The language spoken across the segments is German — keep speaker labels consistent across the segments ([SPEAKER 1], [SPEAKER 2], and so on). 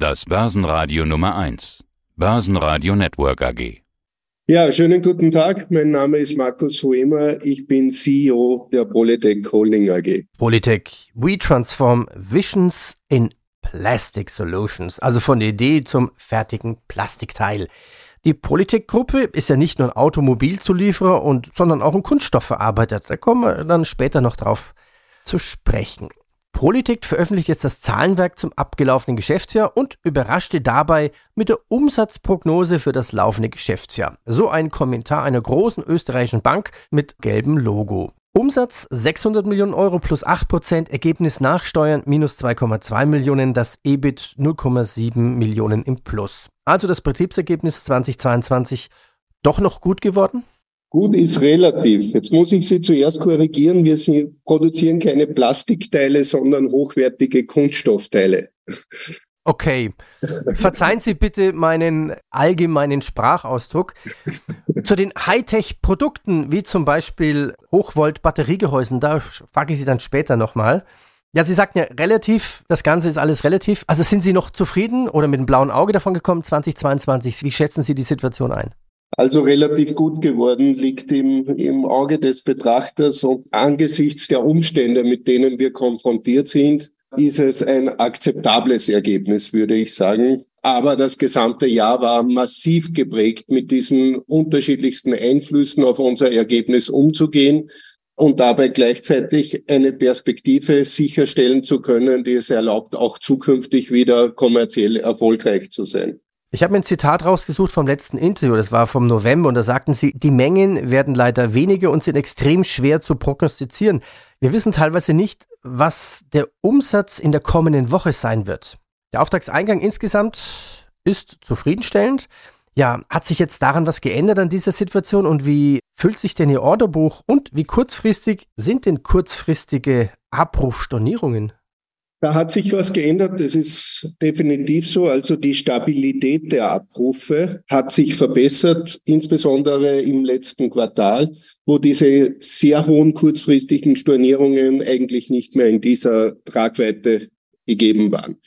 [SPEAKER 1] Das Börsenradio Nummer 1. Börsenradio Network AG.
[SPEAKER 2] Ja, schönen guten Tag. Mein Name ist Markus Huemer. Ich bin CEO der Polytech Holding AG.
[SPEAKER 3] Polytech, we transform visions in plastic solutions. Also von der Idee zum fertigen Plastikteil. Die Polytech-Gruppe ist ja nicht nur ein Automobilzulieferer, und, sondern auch ein Kunststoffverarbeiter. Da kommen wir dann später noch drauf zu sprechen. Polytech veröffentlicht jetzt das Zahlenwerk zum abgelaufenen Geschäftsjahr und überraschte dabei mit der Umsatzprognose für das laufende Geschäftsjahr. So ein Kommentar einer großen österreichischen Bank mit gelbem Logo. Umsatz 600 Millionen Euro plus 8%, Ergebnis nach Steuern minus 2,2 Millionen, das EBIT 0,7 Millionen im Plus. Also das Betriebsergebnis 2022 doch noch gut geworden?
[SPEAKER 2] Gut ist relativ. Jetzt muss ich Sie zuerst korrigieren. Wir sind, produzieren keine Plastikteile, sondern hochwertige Kunststoffteile.
[SPEAKER 3] Okay. Verzeihen Sie bitte meinen allgemeinen Sprachausdruck. Zu den Hightech-Produkten, wie zum Beispiel Hochvolt-Batteriegehäusen, da frage ich Sie dann später nochmal. Ja, Sie sagten ja relativ, das Ganze ist alles relativ. Also sind Sie noch zufrieden oder mit einem blauen Auge davon gekommen 2022? Wie schätzen Sie die Situation ein?
[SPEAKER 2] Also relativ gut geworden, liegt im, im Auge des Betrachters und angesichts der Umstände, mit denen wir konfrontiert sind, ist es ein akzeptables Ergebnis, würde ich sagen. Aber das gesamte Jahr war massiv geprägt, mit diesen unterschiedlichsten Einflüssen auf unser Ergebnis umzugehen und dabei gleichzeitig eine Perspektive sicherstellen zu können, die es erlaubt, auch zukünftig wieder kommerziell erfolgreich zu sein.
[SPEAKER 3] Ich habe mir ein Zitat rausgesucht vom letzten Interview, das war vom November, und da sagten Sie, die Mengen werden leider weniger und sind extrem schwer zu prognostizieren. Wir wissen teilweise nicht, was der Umsatz in der kommenden Woche sein wird. Der Auftragseingang insgesamt ist zufriedenstellend. Ja, hat sich jetzt daran was geändert an dieser Situation und wie füllt sich denn Ihr Orderbuch und wie kurzfristig sind denn kurzfristige Abrufstornierungen?
[SPEAKER 2] Da hat sich was geändert, das ist definitiv so. Also die Stabilität der Abrufe hat sich verbessert, insbesondere im letzten Quartal, wo diese sehr hohen kurzfristigen Stornierungen eigentlich nicht mehr in dieser Tragweite gegeben waren.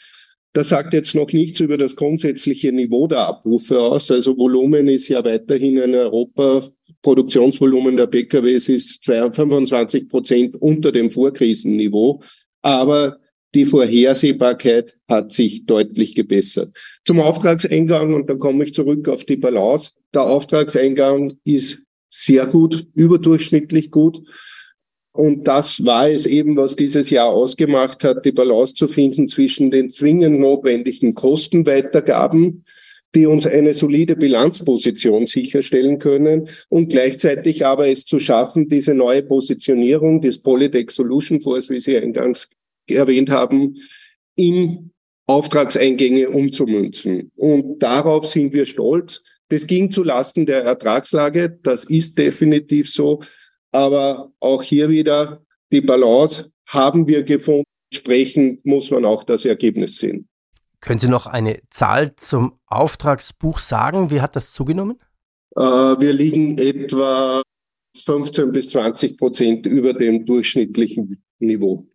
[SPEAKER 2] Das sagt jetzt noch nichts über das grundsätzliche Niveau der Abrufe aus. Also Volumen ist ja weiterhin in Europa Produktionsvolumen der PKWs ist 25 Prozent unter dem Vorkrisenniveau. Aber die Vorhersehbarkeit hat sich deutlich gebessert. Zum Auftragseingang, und dann komme ich zurück auf die Balance. Der Auftragseingang ist sehr gut, überdurchschnittlich gut. Und das war es eben, was dieses Jahr ausgemacht hat, die Balance zu finden zwischen den zwingend notwendigen Kostenweitergaben, die uns eine solide Bilanzposition sicherstellen können und gleichzeitig aber es zu schaffen, diese neue Positionierung des Polytech Solution Force, wie Sie eingangs erwähnt haben, in Auftragseingänge umzumünzen. Und darauf sind wir stolz. Das ging zu Lasten der Ertragslage. Das ist definitiv so. Aber auch hier wieder die Balance haben wir gefunden. Entsprechend muss man auch das Ergebnis sehen.
[SPEAKER 3] Können Sie noch eine Zahl zum Auftragsbuch sagen? Wie hat das zugenommen?
[SPEAKER 2] Äh, wir liegen etwa 15 bis 20 Prozent über dem durchschnittlichen Niveau.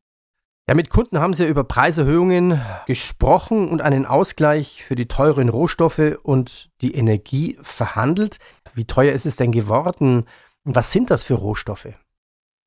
[SPEAKER 3] Ja, mit Kunden haben Sie über Preiserhöhungen gesprochen und einen Ausgleich für die teuren Rohstoffe und die Energie verhandelt. Wie teuer ist es denn geworden? Was sind das für Rohstoffe?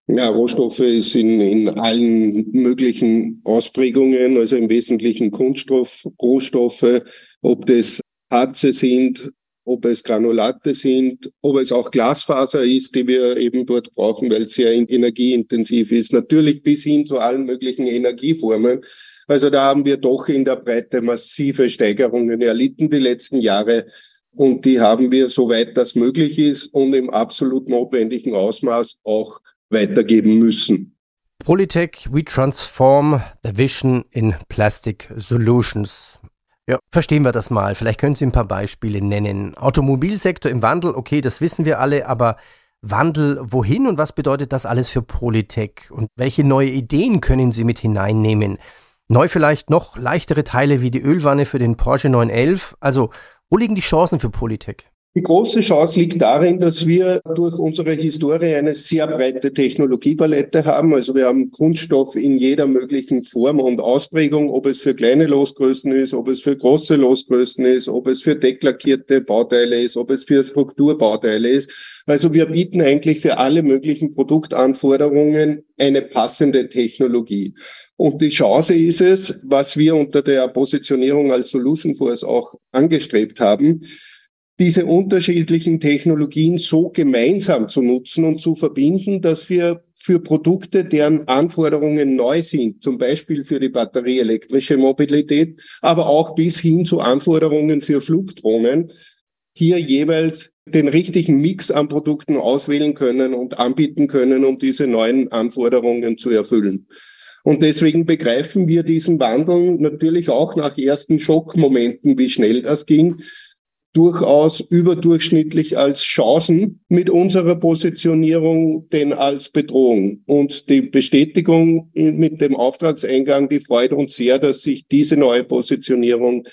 [SPEAKER 2] Ja, Rohstoffe sind in, in allen möglichen Ausprägungen, also im Wesentlichen Kunststoff, Rohstoffe, ob das Harze sind, ob es Granulate sind, ob es auch Glasfaser ist, die wir eben dort brauchen, weil es sehr energieintensiv ist. Natürlich bis hin zu allen möglichen Energieformen. Also da haben wir doch in der Breite massive Steigerungen erlitten die letzten Jahre. Und die haben wir, soweit das möglich ist und im absolut notwendigen Ausmaß auch weitergeben müssen.
[SPEAKER 3] Polytech, we transform the vision in plastic solutions. Ja, verstehen wir das mal. Vielleicht können Sie ein paar Beispiele nennen. Automobilsektor im Wandel, okay, das wissen wir alle, aber Wandel wohin und was bedeutet das alles für Polytech? Und welche neue Ideen können Sie mit hineinnehmen? Neu vielleicht noch leichtere Teile wie die Ölwanne für den Porsche 911. Also, wo liegen die Chancen für Polytech?
[SPEAKER 2] Die große Chance liegt darin, dass wir durch unsere Historie eine sehr breite Technologiepalette haben. Also wir haben Kunststoff in jeder möglichen Form und Ausprägung, ob es für kleine Losgrößen ist, ob es für große Losgrößen ist, ob es für decklackierte Bauteile ist, ob es für Strukturbauteile ist. Also wir bieten eigentlich für alle möglichen Produktanforderungen eine passende Technologie. Und die Chance ist es, was wir unter der Positionierung als Solution Force auch angestrebt haben, diese unterschiedlichen Technologien so gemeinsam zu nutzen und zu verbinden, dass wir für Produkte, deren Anforderungen neu sind, zum Beispiel für die batterieelektrische Mobilität, aber auch bis hin zu Anforderungen für Flugdrohnen, hier jeweils den richtigen Mix an Produkten auswählen können und anbieten können, um diese neuen Anforderungen zu erfüllen. Und deswegen begreifen wir diesen Wandel natürlich auch nach ersten Schockmomenten, wie schnell das ging, durchaus überdurchschnittlich als Chancen mit unserer Positionierung denn als Bedrohung. Und die Bestätigung mit dem Auftragseingang, die freut uns sehr, dass sich diese neue Positionierung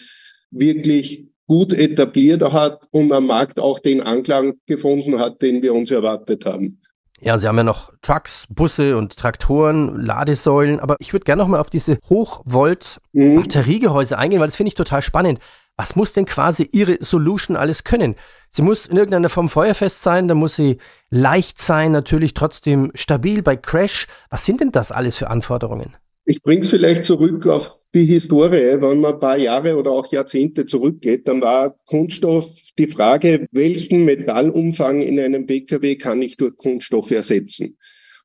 [SPEAKER 2] wirklich gut etabliert hat und am Markt auch den Anklang gefunden hat, den wir uns erwartet haben.
[SPEAKER 3] Ja, Sie haben ja noch Trucks, Busse und Traktoren, Ladesäulen, aber ich würde gerne noch mal auf diese Hochvolt-Batteriegehäuse mhm. eingehen, weil das finde ich total spannend. Was muss denn quasi Ihre Solution alles können? Sie muss in irgendeiner Form feuerfest sein, dann muss sie leicht sein, natürlich trotzdem stabil bei Crash. Was sind denn das alles für Anforderungen?
[SPEAKER 2] Ich bringe es vielleicht zurück auf die Historie. Wenn man ein paar Jahre oder auch Jahrzehnte zurückgeht, dann war Kunststoff die Frage, welchen Metallumfang in einem Pkw kann ich durch Kunststoff ersetzen?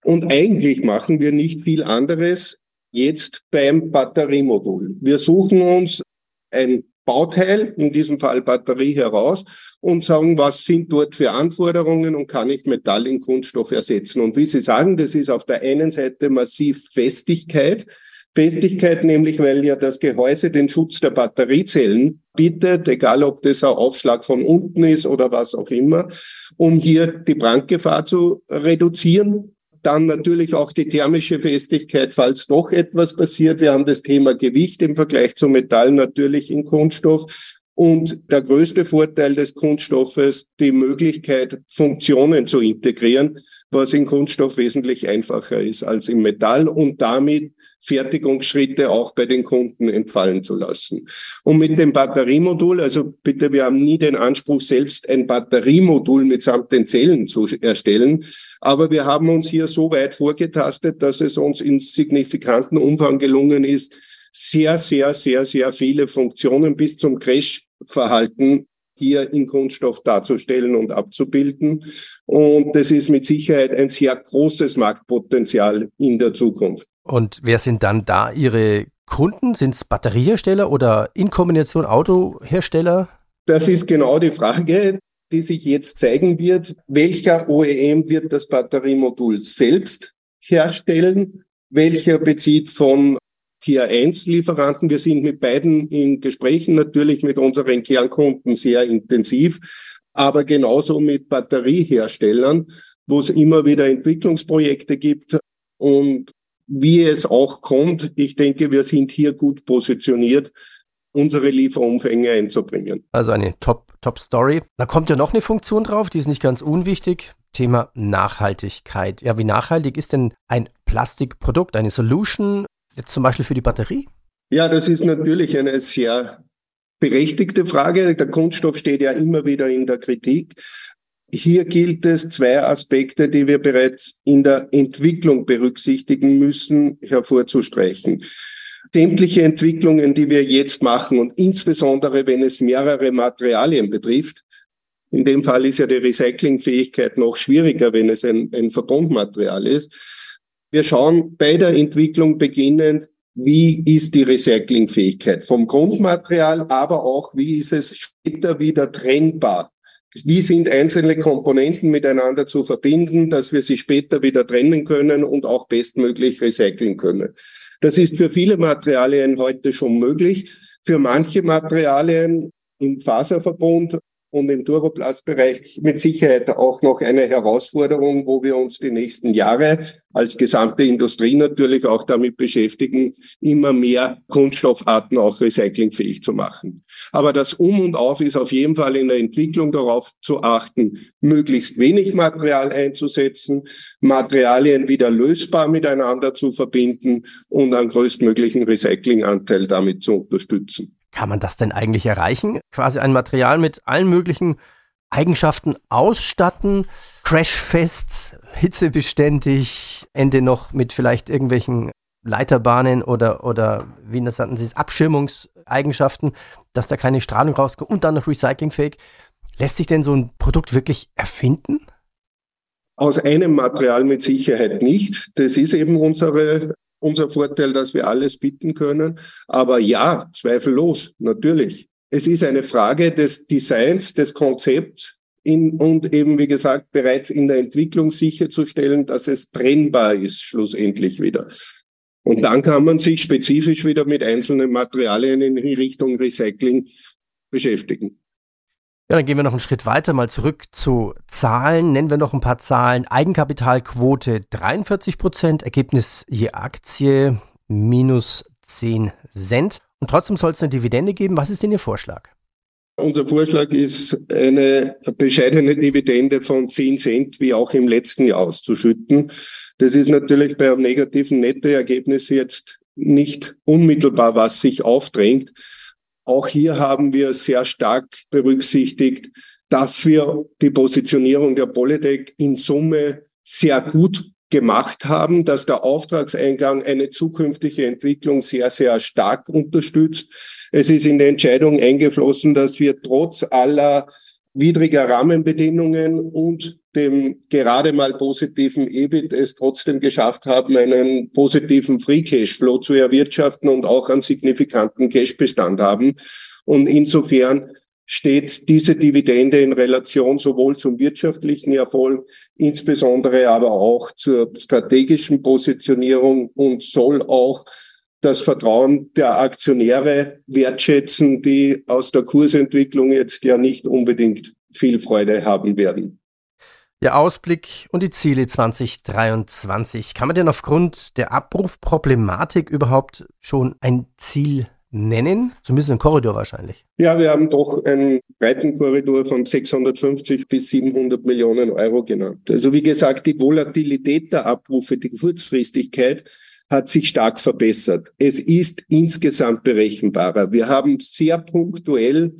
[SPEAKER 2] Und eigentlich machen wir nicht viel anderes jetzt beim Batteriemodul. Wir suchen uns ein Bauteil, in diesem Fall Batterie heraus und sagen, was sind dort für Anforderungen und kann ich Metall in Kunststoff ersetzen. Und wie Sie sagen, das ist auf der einen Seite massiv Festigkeit. Festigkeit nämlich, weil ja das Gehäuse den Schutz der Batteriezellen bietet, egal ob das ein Aufschlag von unten ist oder was auch immer, um hier die Brandgefahr zu reduzieren. Dann natürlich auch die thermische Festigkeit, falls doch etwas passiert. Wir haben das Thema Gewicht im Vergleich zu Metall natürlich in Kunststoff. Und der größte Vorteil des Kunststoffes, die Möglichkeit, Funktionen zu integrieren, was in Kunststoff wesentlich einfacher ist als im Metall und damit Fertigungsschritte auch bei den Kunden entfallen zu lassen. Und mit dem Batteriemodul, also bitte, wir haben nie den Anspruch, selbst ein Batteriemodul mitsamt den Zellen zu erstellen, aber wir haben uns hier so weit vorgetastet, dass es uns in signifikanten Umfang gelungen ist, sehr, sehr, sehr, sehr viele Funktionen bis zum Crash-Verhalten hier in Kunststoff darzustellen und abzubilden. Und das ist mit Sicherheit ein sehr großes Marktpotenzial in der Zukunft.
[SPEAKER 3] Und wer sind dann da Ihre Kunden? Sind es Batteriehersteller oder in Kombination Autohersteller?
[SPEAKER 2] Das ist genau die Frage, die sich jetzt zeigen wird. Welcher OEM wird das Batteriemodul selbst herstellen? Welcher bezieht von Tier 1 Lieferanten. Wir sind mit beiden in Gesprächen natürlich mit unseren Kernkunden sehr intensiv, aber genauso mit Batterieherstellern, wo es immer wieder Entwicklungsprojekte gibt und wie es auch kommt. Ich denke, wir sind hier gut positioniert, unsere Lieferumfänge einzubringen.
[SPEAKER 3] Also eine Top, Top Story. Da kommt ja noch eine Funktion drauf, die ist nicht ganz unwichtig. Thema Nachhaltigkeit. Ja, wie nachhaltig ist denn ein Plastikprodukt, eine Solution Jetzt zum Beispiel für die Batterie?
[SPEAKER 2] Ja, das ist natürlich eine sehr berechtigte Frage. Der Kunststoff steht ja immer wieder in der Kritik. Hier gilt es, zwei Aspekte, die wir bereits in der Entwicklung berücksichtigen müssen, hervorzustreichen. Sämtliche Entwicklungen, die wir jetzt machen und insbesondere wenn es mehrere Materialien betrifft, in dem Fall ist ja die Recyclingfähigkeit noch schwieriger, wenn es ein, ein Verbundmaterial ist, wir schauen bei der Entwicklung beginnend, wie ist die Recyclingfähigkeit vom Grundmaterial, aber auch, wie ist es später wieder trennbar? Wie sind einzelne Komponenten miteinander zu verbinden, dass wir sie später wieder trennen können und auch bestmöglich recyceln können? Das ist für viele Materialien heute schon möglich. Für manche Materialien im Faserverbund und im Turboplasbereich mit Sicherheit auch noch eine Herausforderung, wo wir uns die nächsten Jahre als gesamte Industrie natürlich auch damit beschäftigen, immer mehr Kunststoffarten auch recyclingfähig zu machen. Aber das Um und Auf ist auf jeden Fall in der Entwicklung darauf zu achten, möglichst wenig Material einzusetzen, Materialien wieder lösbar miteinander zu verbinden und einen größtmöglichen Recyclinganteil damit zu unterstützen.
[SPEAKER 3] Kann man das denn eigentlich erreichen? Quasi ein Material mit allen möglichen Eigenschaften ausstatten, crashfest, hitzebeständig, Ende noch mit vielleicht irgendwelchen Leiterbahnen oder, oder wie nannten Sie es, Abschirmungseigenschaften, dass da keine Strahlung rauskommt und dann noch recyclingfähig. Lässt sich denn so ein Produkt wirklich erfinden?
[SPEAKER 2] Aus einem Material mit Sicherheit nicht. Das ist eben unsere unser Vorteil, dass wir alles bieten können. Aber ja, zweifellos, natürlich. Es ist eine Frage des Designs, des Konzepts in, und eben, wie gesagt, bereits in der Entwicklung sicherzustellen, dass es trennbar ist, schlussendlich wieder. Und dann kann man sich spezifisch wieder mit einzelnen Materialien in Richtung Recycling beschäftigen.
[SPEAKER 3] Ja, dann gehen wir noch einen Schritt weiter, mal zurück zu Zahlen. Nennen wir noch ein paar Zahlen. Eigenkapitalquote 43 Prozent, Ergebnis je Aktie minus 10 Cent. Und trotzdem soll es eine Dividende geben. Was ist denn Ihr Vorschlag?
[SPEAKER 2] Unser Vorschlag ist, eine bescheidene Dividende von 10 Cent wie auch im letzten Jahr auszuschütten. Das ist natürlich bei einem negativen Nettoergebnis jetzt nicht unmittelbar, was sich aufdrängt. Auch hier haben wir sehr stark berücksichtigt, dass wir die Positionierung der Polytech in Summe sehr gut gemacht haben, dass der Auftragseingang eine zukünftige Entwicklung sehr, sehr stark unterstützt. Es ist in der Entscheidung eingeflossen, dass wir trotz aller widriger Rahmenbedingungen und dem gerade mal positiven EBIT es trotzdem geschafft haben, einen positiven Free Cashflow zu erwirtschaften und auch einen signifikanten Cashbestand haben. Und insofern steht diese Dividende in Relation sowohl zum wirtschaftlichen Erfolg, insbesondere aber auch zur strategischen Positionierung und soll auch das Vertrauen der Aktionäre wertschätzen, die aus der Kursentwicklung jetzt ja nicht unbedingt viel Freude haben werden.
[SPEAKER 3] Der Ausblick und die Ziele 2023. Kann man denn aufgrund der Abrufproblematik überhaupt schon ein Ziel nennen? Zumindest ein Korridor wahrscheinlich.
[SPEAKER 2] Ja, wir haben doch einen breiten Korridor von 650 bis 700 Millionen Euro genannt. Also wie gesagt, die Volatilität der Abrufe, die Kurzfristigkeit hat sich stark verbessert. Es ist insgesamt berechenbarer. Wir haben sehr punktuell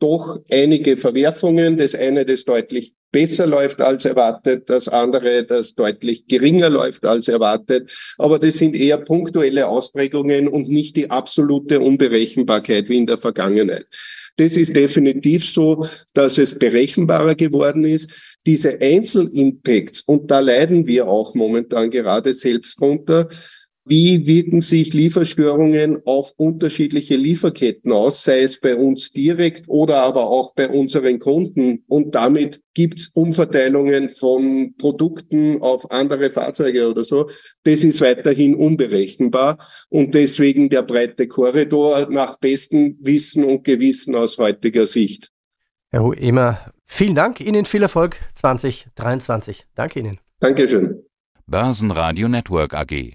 [SPEAKER 2] doch einige Verwerfungen. Das eine, das deutlich besser läuft als erwartet, das andere, das deutlich geringer läuft als erwartet. Aber das sind eher punktuelle Ausprägungen und nicht die absolute Unberechenbarkeit wie in der Vergangenheit. Das ist definitiv so, dass es berechenbarer geworden ist. Diese Einzelimpacts, und da leiden wir auch momentan gerade selbst drunter, wie wirken sich Lieferstörungen auf unterschiedliche Lieferketten aus, sei es bei uns direkt oder aber auch bei unseren Kunden? Und damit gibt es Umverteilungen von Produkten auf andere Fahrzeuge oder so. Das ist weiterhin unberechenbar und deswegen der breite Korridor nach bestem Wissen und Gewissen aus heutiger Sicht.
[SPEAKER 3] Herr Huemer, vielen Dank. Ihnen viel Erfolg 2023. Danke Ihnen.
[SPEAKER 2] Dankeschön.
[SPEAKER 1] Börsenradio Network AG